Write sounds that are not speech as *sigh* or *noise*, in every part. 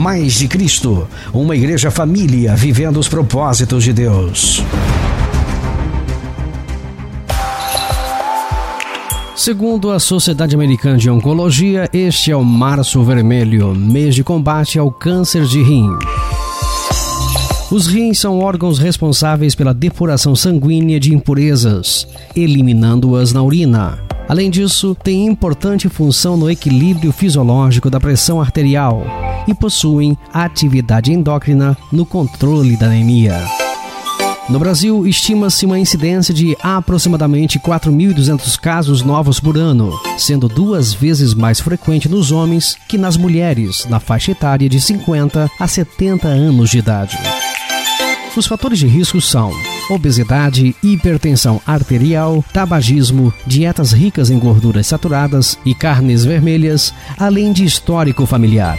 Mais de Cristo, uma igreja família vivendo os propósitos de Deus. Segundo a Sociedade Americana de Oncologia, este é o Março Vermelho, mês de combate ao câncer de rim. Os rins são órgãos responsáveis pela depuração sanguínea de impurezas, eliminando-as na urina. Além disso, tem importante função no equilíbrio fisiológico da pressão arterial e possuem atividade endócrina no controle da anemia. No Brasil, estima-se uma incidência de aproximadamente 4.200 casos novos por ano, sendo duas vezes mais frequente nos homens que nas mulheres, na faixa etária de 50 a 70 anos de idade. Os fatores de risco são obesidade, hipertensão arterial, tabagismo, dietas ricas em gorduras saturadas e carnes vermelhas, além de histórico familiar.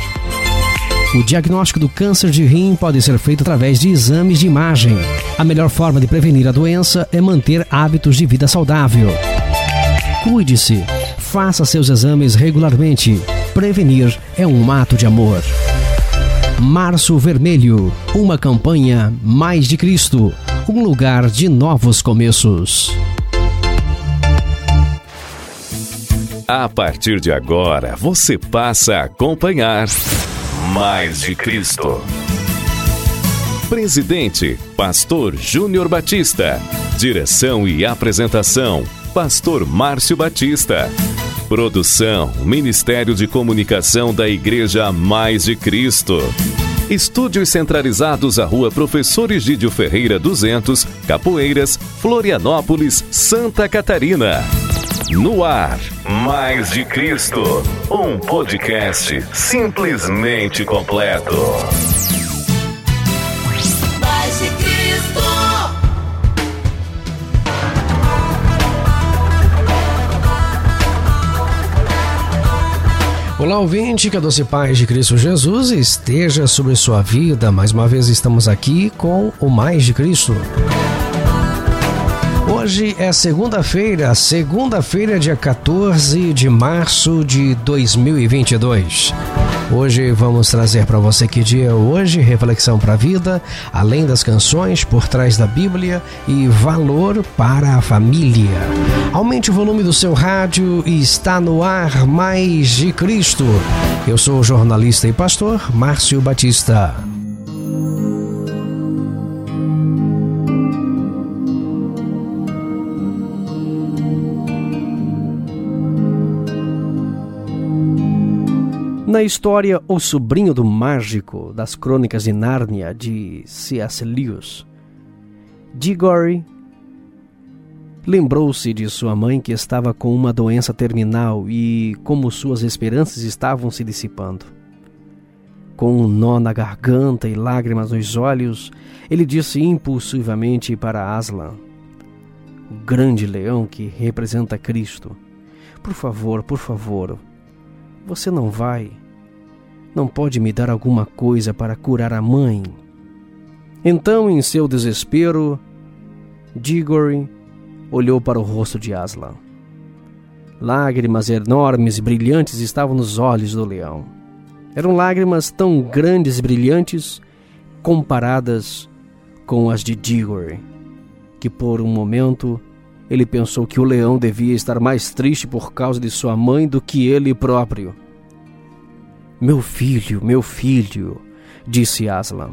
O diagnóstico do câncer de rim pode ser feito através de exames de imagem. A melhor forma de prevenir a doença é manter hábitos de vida saudável. Cuide-se. Faça seus exames regularmente. Prevenir é um ato de amor. Março Vermelho uma campanha Mais de Cristo um lugar de novos começos. A partir de agora, você passa a acompanhar mais de Cristo. Presidente, Pastor Júnior Batista. Direção e apresentação, Pastor Márcio Batista. Produção, Ministério de Comunicação da Igreja Mais de Cristo. Estúdios centralizados à Rua Professor Egídio Ferreira 200, Capoeiras, Florianópolis, Santa Catarina. No ar, Mais de Cristo, um podcast simplesmente completo. Mais de Cristo. Olá, ouvinte, que a doce paz de Cristo Jesus esteja sobre sua vida. Mais uma vez estamos aqui com o Mais de Cristo. Hoje é segunda-feira, segunda-feira, dia 14 de março de 2022. Hoje vamos trazer para você que dia é hoje, reflexão para a vida, além das canções, por trás da Bíblia e valor para a família. Aumente o volume do seu rádio e está no ar mais de Cristo. Eu sou o jornalista e pastor Márcio Batista. Na história O Sobrinho do Mágico das Crônicas de Nárnia de C.S. Lewis, Diggory lembrou-se de sua mãe que estava com uma doença terminal e como suas esperanças estavam se dissipando. com um nó na garganta e lágrimas nos olhos, ele disse impulsivamente para Aslan, o grande leão que representa Cristo: Por favor, por favor, você não vai. Não pode me dar alguma coisa para curar a mãe? Então, em seu desespero, Digory olhou para o rosto de Aslan. Lágrimas enormes e brilhantes estavam nos olhos do leão. Eram lágrimas tão grandes e brilhantes comparadas com as de Digory, que por um momento ele pensou que o leão devia estar mais triste por causa de sua mãe do que ele próprio. Meu filho, meu filho, disse Aslan.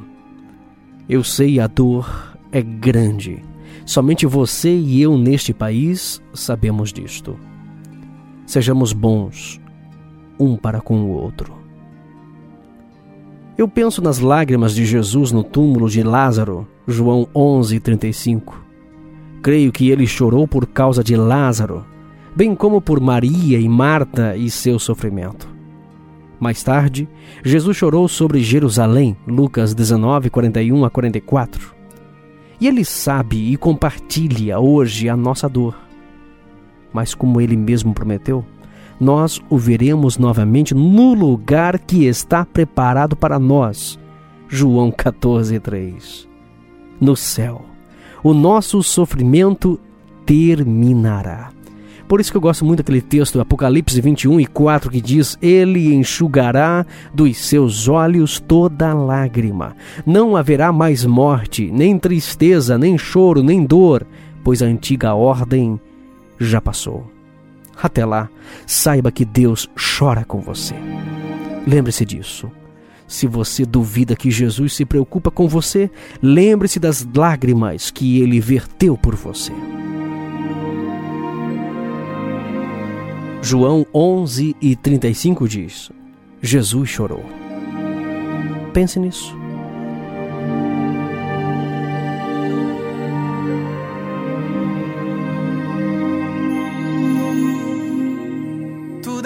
Eu sei a dor é grande. Somente você e eu neste país sabemos disto. Sejamos bons um para com o outro. Eu penso nas lágrimas de Jesus no túmulo de Lázaro, João 11:35. Creio que ele chorou por causa de Lázaro, bem como por Maria e Marta e seu sofrimento. Mais tarde, Jesus chorou sobre Jerusalém, Lucas 19, 41 a 44. E ele sabe e compartilha hoje a nossa dor mas como ele mesmo prometeu, nós o veremos novamente no lugar que está preparado para nós. João 14:3. No céu, o nosso sofrimento terminará. Por isso que eu gosto muito daquele texto, Apocalipse 21 e 4, que diz: Ele enxugará dos seus olhos toda lágrima. Não haverá mais morte, nem tristeza, nem choro, nem dor, pois a antiga ordem já passou. Até lá, saiba que Deus chora com você. Lembre-se disso. Se você duvida que Jesus se preocupa com você, lembre-se das lágrimas que ele verteu por você. João 11 e 35 diz: Jesus chorou. Pense nisso.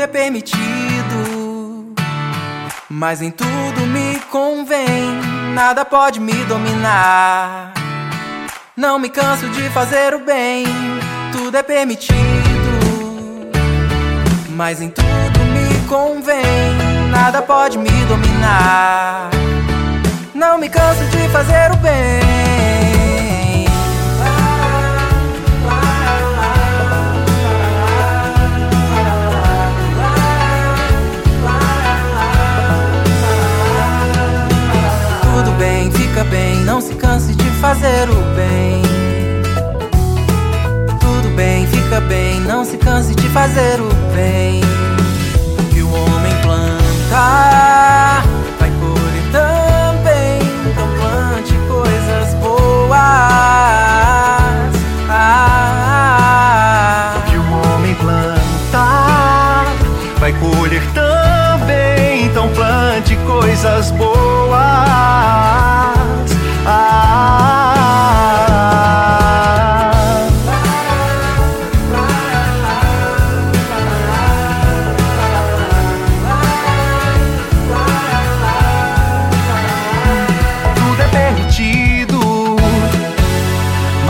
é permitido, mas em tudo me convém, nada pode me dominar. Não me canso de fazer o bem, tudo é permitido, mas em tudo me convém, nada pode me dominar. Não me canso de fazer o bem. Fazer o bem. Tudo bem, fica bem, não se canse de fazer o bem. Que o homem planta,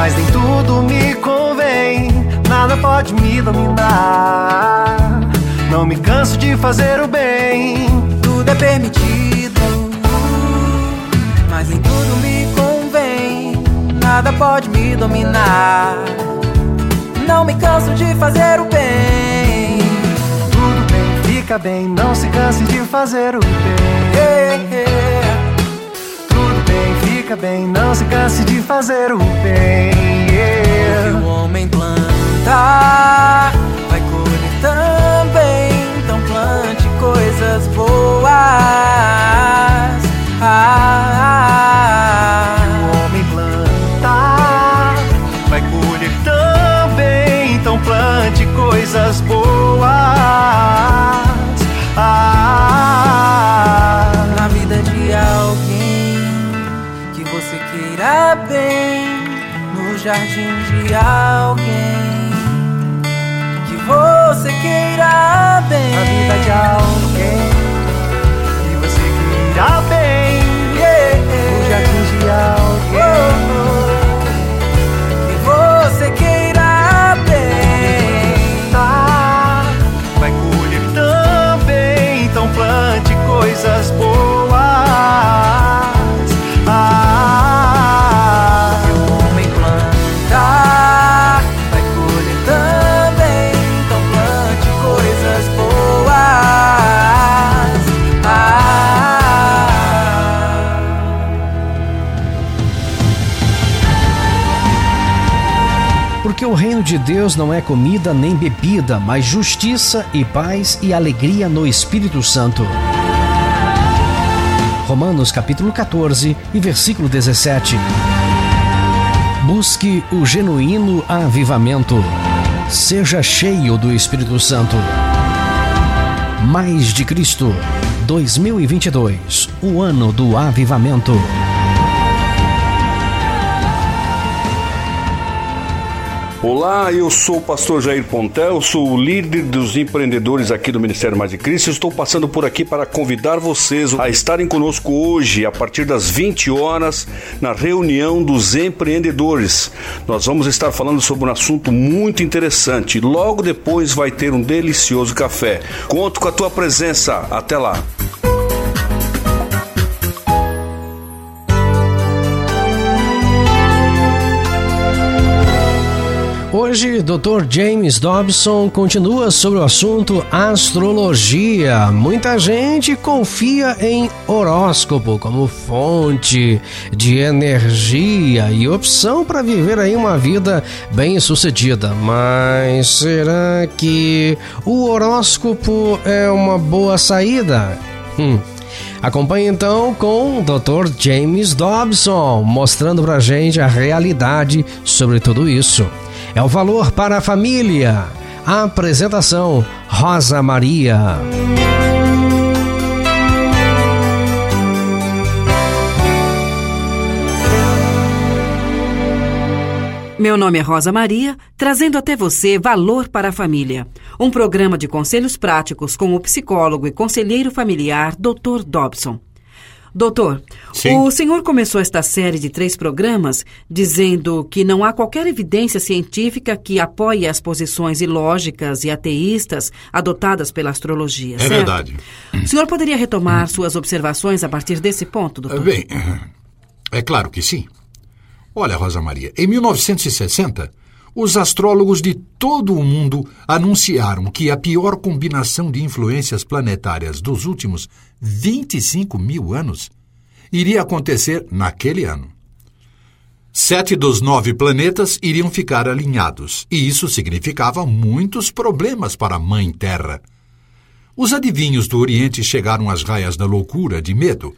mas nem tudo me convém, nada pode me dominar. Não me canso de fazer o bem, tudo é permitido, mas nem tudo me convém, nada pode me dominar. Não me canso de fazer o bem. Tudo bem, fica bem, não se canse de fazer o bem. Fica bem, não se canse de fazer o bem. Yeah. O que o homem planta, vai colher também. Então plante coisas boas. Ah, o homem planta, vai colher também. Então plante coisas boas. jardim de alguém que você queira bem. A vida de alguém que você queira bem. Yeah. O jardim de alguém. Oh. Deus não é comida nem bebida, mas justiça e paz e alegria no Espírito Santo. Romanos capítulo 14 e versículo 17. Busque o genuíno avivamento. Seja cheio do Espírito Santo. Mais de Cristo 2022, o ano do avivamento. Olá, eu sou o pastor Jair Pontel, sou o líder dos empreendedores aqui do Ministério Mais de Cristo. Estou passando por aqui para convidar vocês a estarem conosco hoje, a partir das 20 horas, na reunião dos empreendedores. Nós vamos estar falando sobre um assunto muito interessante. Logo depois vai ter um delicioso café. Conto com a tua presença. Até lá. Hoje, Dr. James Dobson continua sobre o assunto astrologia. Muita gente confia em horóscopo como fonte de energia e opção para viver aí uma vida bem-sucedida. Mas será que o horóscopo é uma boa saída? Hum. Acompanhe então com o Dr. James Dobson, mostrando pra gente a realidade sobre tudo isso é o valor para a família. apresentação: Rosa Maria. Meu nome é Rosa Maria, trazendo até você Valor para a Família, um programa de conselhos práticos com o psicólogo e conselheiro familiar Dr. Dobson. Doutor, Sim. o senhor começou esta série de três programas dizendo que não há qualquer evidência científica que apoie as posições ilógicas e ateístas adotadas pela astrologia. É certo? verdade. O senhor poderia retomar suas observações a partir desse ponto, doutor? Bem, é claro que sim. Olha, Rosa Maria, em 1960, os astrólogos de todo o mundo anunciaram que a pior combinação de influências planetárias dos últimos 25 mil anos iria acontecer naquele ano. Sete dos nove planetas iriam ficar alinhados, e isso significava muitos problemas para a Mãe Terra. Os adivinhos do Oriente chegaram às raias da loucura, de medo,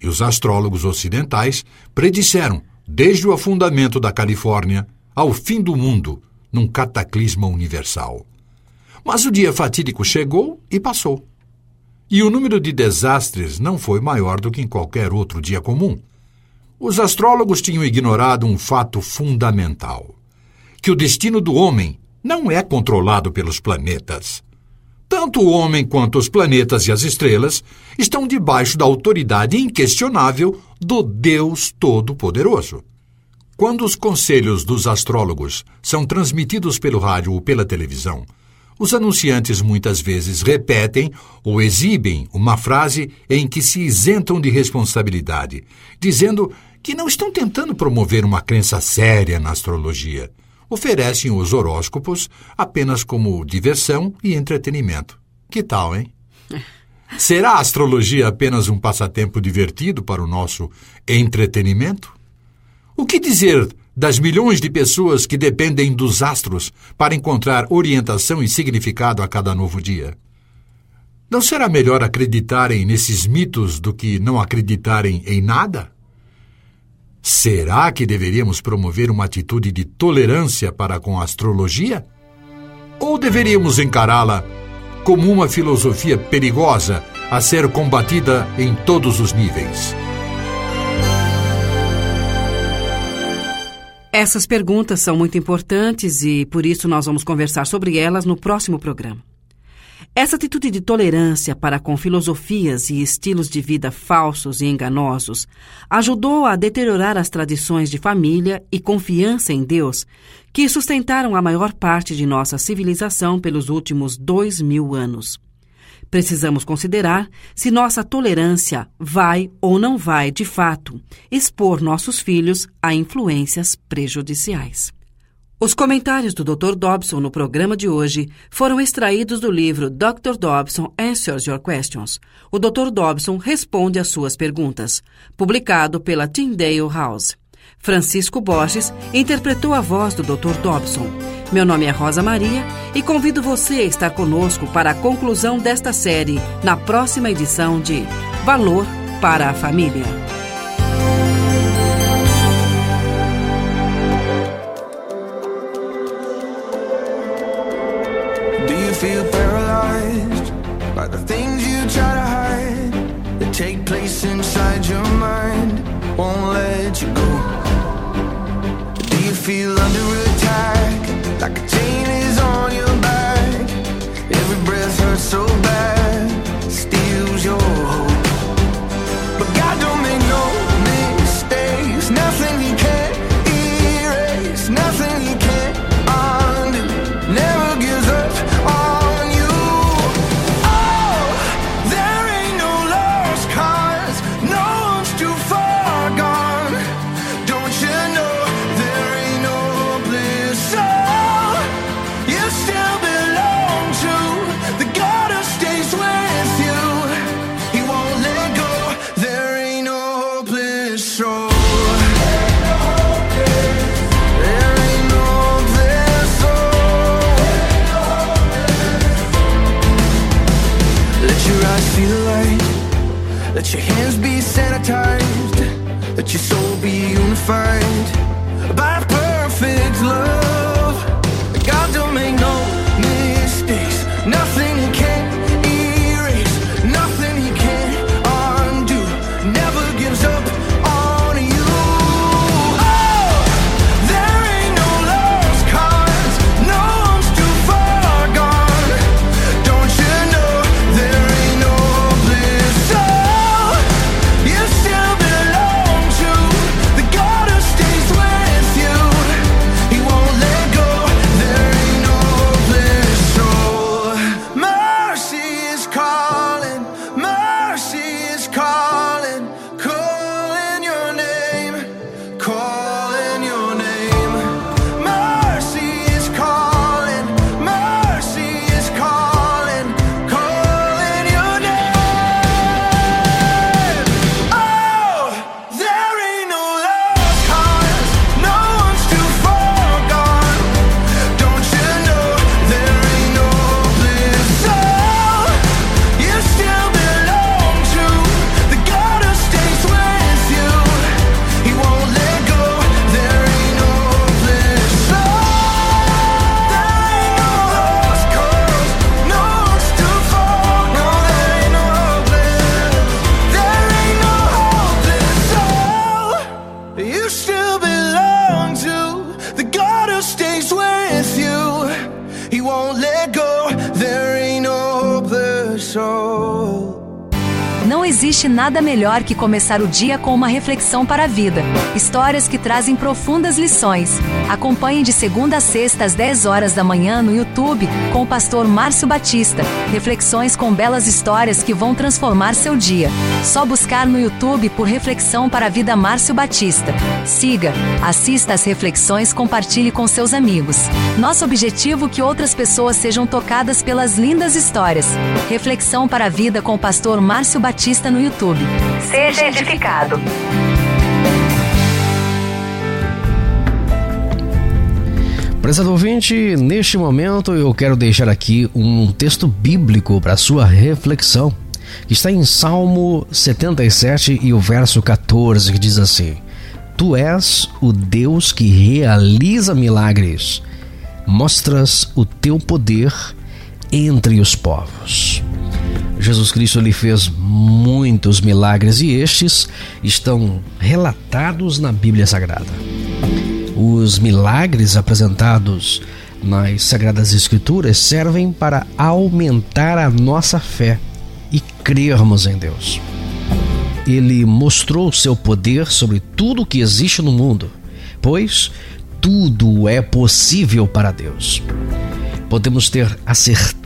e os astrólogos ocidentais predisseram, desde o afundamento da Califórnia ao fim do mundo, num cataclisma universal. Mas o dia fatídico chegou e passou. E o número de desastres não foi maior do que em qualquer outro dia comum. Os astrólogos tinham ignorado um fato fundamental: que o destino do homem não é controlado pelos planetas. Tanto o homem quanto os planetas e as estrelas estão debaixo da autoridade inquestionável do Deus Todo-Poderoso. Quando os conselhos dos astrólogos são transmitidos pelo rádio ou pela televisão, os anunciantes muitas vezes repetem ou exibem uma frase em que se isentam de responsabilidade, dizendo que não estão tentando promover uma crença séria na astrologia. Oferecem os horóscopos apenas como diversão e entretenimento. Que tal, hein? *laughs* Será a astrologia apenas um passatempo divertido para o nosso entretenimento? O que dizer das milhões de pessoas que dependem dos astros para encontrar orientação e significado a cada novo dia? Não será melhor acreditarem nesses mitos do que não acreditarem em nada? Será que deveríamos promover uma atitude de tolerância para com a astrologia? Ou deveríamos encará-la como uma filosofia perigosa a ser combatida em todos os níveis? Essas perguntas são muito importantes e por isso nós vamos conversar sobre elas no próximo programa. Essa atitude de tolerância para com filosofias e estilos de vida falsos e enganosos ajudou a deteriorar as tradições de família e confiança em Deus que sustentaram a maior parte de nossa civilização pelos últimos dois mil anos. Precisamos considerar se nossa tolerância vai ou não vai, de fato, expor nossos filhos a influências prejudiciais. Os comentários do Dr. Dobson no programa de hoje foram extraídos do livro Dr. Dobson Answers Your Questions. O Dr. Dobson responde às suas perguntas, publicado pela Tyndale House. Francisco Borges interpretou a voz do Dr. Dobson. Meu nome é Rosa Maria e convido você a estar conosco para a conclusão desta série na próxima edição de Valor para a Família. Do you feel feel under attack like a chain is find. by existe nada melhor que começar o dia com uma reflexão para a vida. Histórias que trazem profundas lições. Acompanhe de segunda a sexta às 10 horas da manhã no YouTube com o pastor Márcio Batista. Reflexões com belas histórias que vão transformar seu dia. Só buscar no YouTube por Reflexão para a Vida Márcio Batista. Siga, assista às reflexões, compartilhe com seus amigos. Nosso objetivo é que outras pessoas sejam tocadas pelas lindas histórias. Reflexão para a Vida com o pastor Márcio Batista no YouTube. Seja edificado. Prezado ouvinte, neste momento eu quero deixar aqui um texto bíblico para sua reflexão, que está em Salmo 77 e o verso 14, que diz assim: Tu és o Deus que realiza milagres, mostras o teu poder entre os povos. Jesus Cristo lhe fez muitos milagres e estes estão relatados na Bíblia Sagrada. Os milagres apresentados nas Sagradas Escrituras servem para aumentar a nossa fé e crermos em Deus. Ele mostrou seu poder sobre tudo que existe no mundo, pois tudo é possível para Deus. Podemos ter a certeza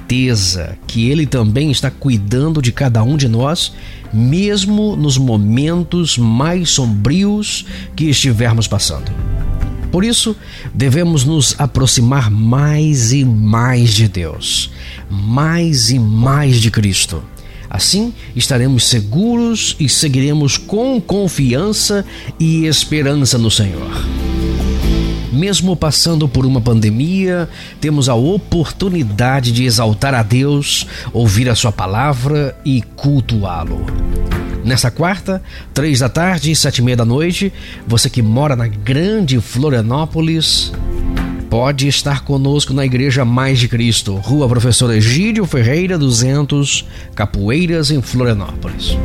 que Ele também está cuidando de cada um de nós, mesmo nos momentos mais sombrios que estivermos passando. Por isso, devemos nos aproximar mais e mais de Deus, mais e mais de Cristo, Assim, estaremos seguros e seguiremos com confiança e esperança no Senhor. Mesmo passando por uma pandemia, temos a oportunidade de exaltar a Deus, ouvir a Sua palavra e cultuá-lo. Nesta quarta, três da tarde e sete e meia da noite, você que mora na grande Florianópolis, pode estar conosco na Igreja Mais de Cristo, Rua Professor Egídio Ferreira 200, Capoeiras, em Florianópolis.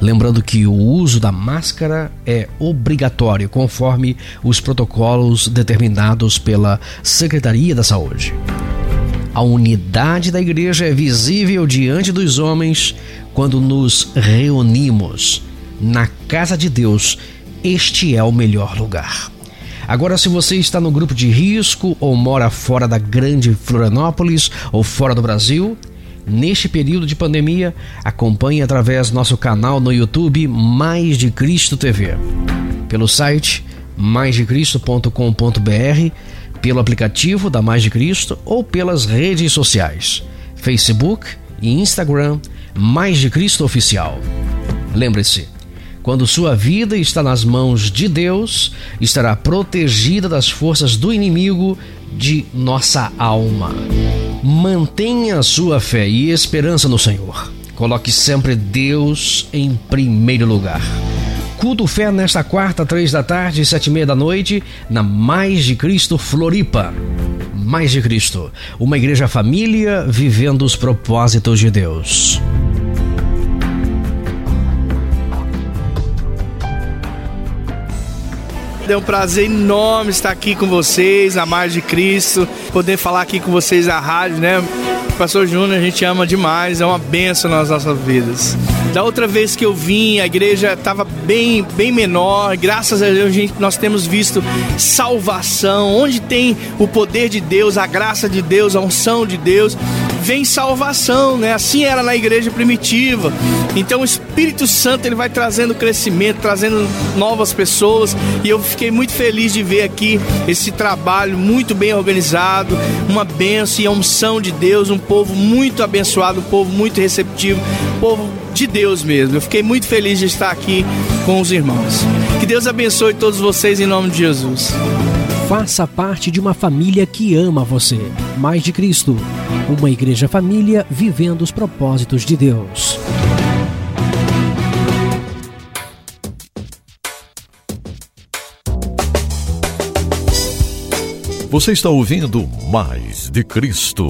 Lembrando que o uso da máscara é obrigatório, conforme os protocolos determinados pela Secretaria da Saúde. A unidade da igreja é visível diante dos homens quando nos reunimos. Na casa de Deus, este é o melhor lugar. Agora, se você está no grupo de risco ou mora fora da grande Florianópolis ou fora do Brasil, neste período de pandemia, acompanhe através nosso canal no YouTube Mais de Cristo TV, pelo site maisdecristo.com.br, pelo aplicativo da Mais de Cristo ou pelas redes sociais, Facebook e Instagram Mais de Cristo Oficial. Lembre-se, quando sua vida está nas mãos de Deus, estará protegida das forças do inimigo de nossa alma. Mantenha sua fé e esperança no Senhor. Coloque sempre Deus em primeiro lugar. Culto Fé nesta quarta, três da tarde sete e meia da noite, na Mais de Cristo Floripa. Mais de Cristo, uma igreja família vivendo os propósitos de Deus. É um prazer enorme estar aqui com vocês, na Mais de Cristo, poder falar aqui com vocês na rádio, né? Pastor Júnior, a gente ama demais, é uma benção nas nossas vidas. Da outra vez que eu vim, a igreja estava bem, bem menor. Graças a Deus, gente, nós temos visto salvação. Onde tem o poder de Deus, a graça de Deus, a unção de Deus, vem salvação, né? Assim era na igreja primitiva. Então o Espírito Santo ele vai trazendo crescimento, trazendo novas pessoas. E eu fiquei muito feliz de ver aqui esse trabalho muito bem organizado, uma bênção e a unção de Deus, um povo muito abençoado, um povo muito receptivo, um povo de Deus mesmo. Eu fiquei muito feliz de estar aqui com os irmãos. Que Deus abençoe todos vocês em nome de Jesus. Faça parte de uma família que ama você. Mais de Cristo. Uma igreja família vivendo os propósitos de Deus. Você está ouvindo Mais de Cristo.